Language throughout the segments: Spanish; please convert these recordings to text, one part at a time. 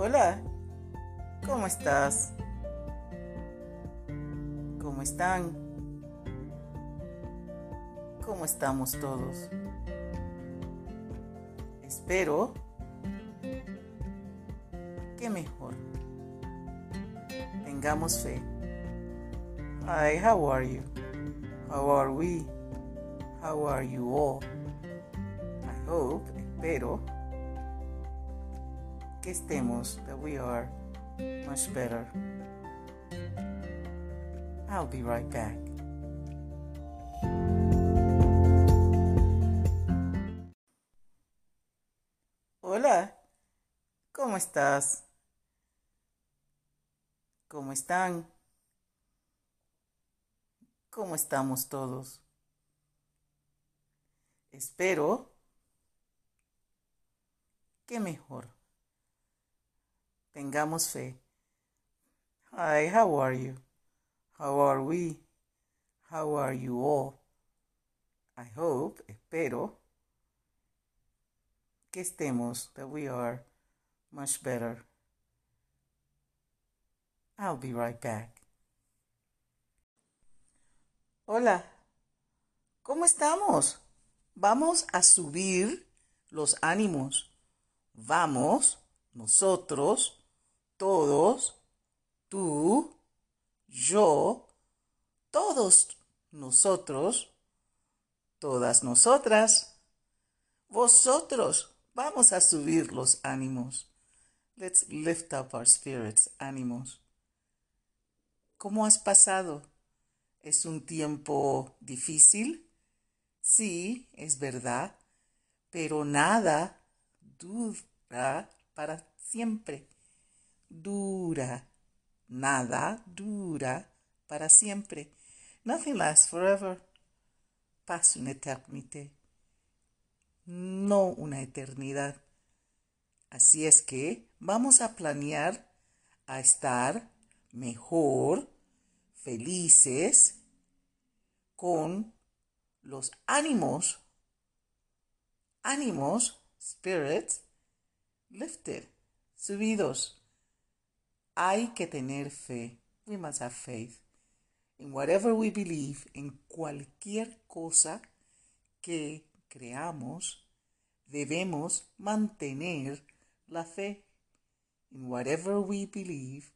Hola, ¿cómo estás? ¿Cómo están? ¿Cómo estamos todos? Espero que mejor. Tengamos fe. Hi, how are you? How are we? How are you all? I hope, espero que estemos, that we are much better. I'll be right back. Hola, ¿cómo estás? ¿Cómo están? ¿Cómo estamos todos? Espero que mejor. Tengamos fe. Hi, how are you? How are we? How are you all? I hope, espero, que estemos, that we are much better. I'll be right back. Hola, ¿cómo estamos? Vamos a subir los ánimos. Vamos, nosotros, todos, tú, yo, todos nosotros, todas nosotras, vosotros. Vamos a subir los ánimos. Let's lift up our spirits, ánimos. ¿Cómo has pasado? ¿Es un tiempo difícil? Sí, es verdad, pero nada dura para siempre. Dura, nada dura para siempre. Nothing lasts forever. Pasa una eternidad. No una eternidad. Así es que vamos a planear a estar mejor, felices, con los ánimos, ánimos, spirits, lifted, subidos. Hay que tener fe. We must have faith. In whatever we believe, en cualquier cosa que creamos, debemos mantener la fe. In whatever we believe,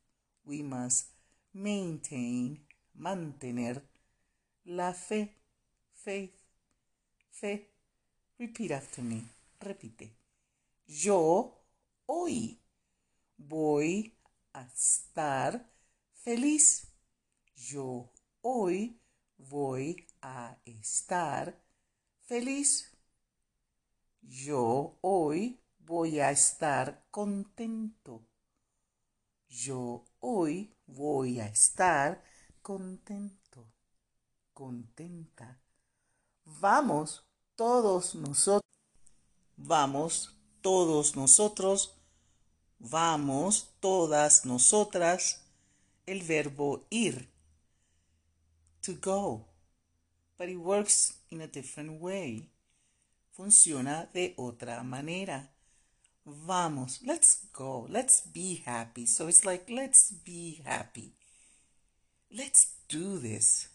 we must maintain, mantener la fe. Faith, fe. Repeat after me. Repite. Yo hoy voy a estar feliz. Yo hoy voy a estar feliz. Yo hoy voy a estar contento. Yo hoy voy a estar contento, contenta. Vamos todos nosotros, vamos todos nosotros, vamos todas nosotras, el verbo ir, to go, but it works in a different way. Funciona de otra manera. Vamos, let's go, let's be happy. So it's like, let's be happy. Let's do this.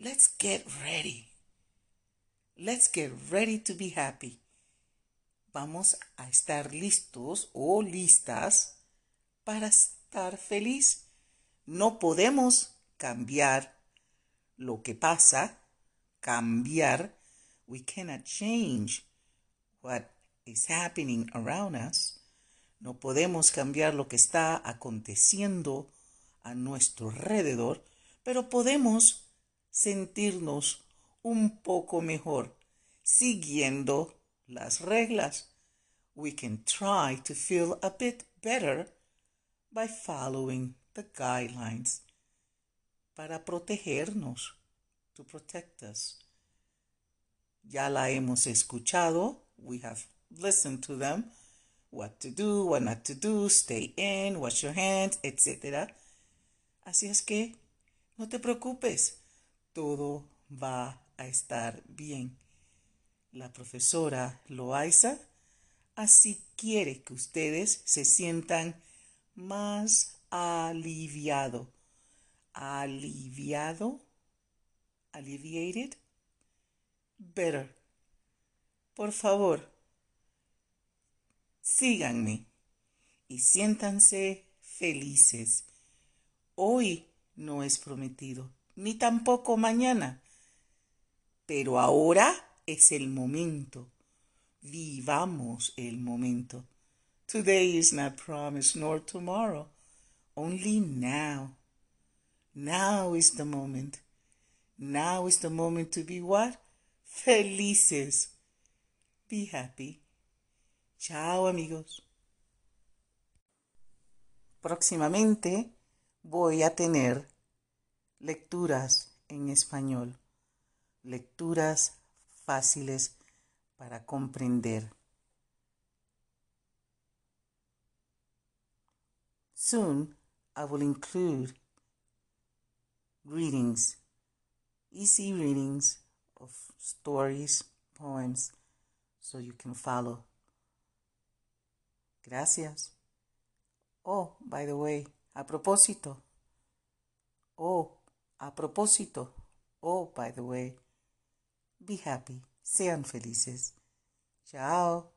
Let's get ready. Let's get ready to be happy. Vamos a estar listos o listas para estar feliz. No podemos cambiar lo que pasa, cambiar. We cannot change what is happening around us. No podemos cambiar lo que está aconteciendo a nuestro alrededor, pero podemos sentirnos un poco mejor siguiendo las reglas. We can try to feel a bit better by following the guidelines para protegernos, to protect us. Ya la hemos escuchado, we have listened to them, what to do, what not to do, stay in, wash your hands, etc. Así es que no te preocupes, todo va a estar bien. La profesora Loaiza Así quiere que ustedes se sientan más aliviado. Aliviado. Alleviated. Better. Por favor, síganme y siéntanse felices. Hoy no es prometido, ni tampoco mañana, pero ahora es el momento. Vivamos el momento. Today is not promised nor tomorrow, only now. Now is the moment. Now is the moment to be what? Felices. Be happy. Chao amigos. Próximamente voy a tener lecturas en español, lecturas fáciles para comprender. Soon I will include readings, easy readings of stories, poems, so you can follow. Gracias. Oh, by the way, a propósito. Oh, a propósito. Oh, by the way. Be happy. Sean felices. Chao.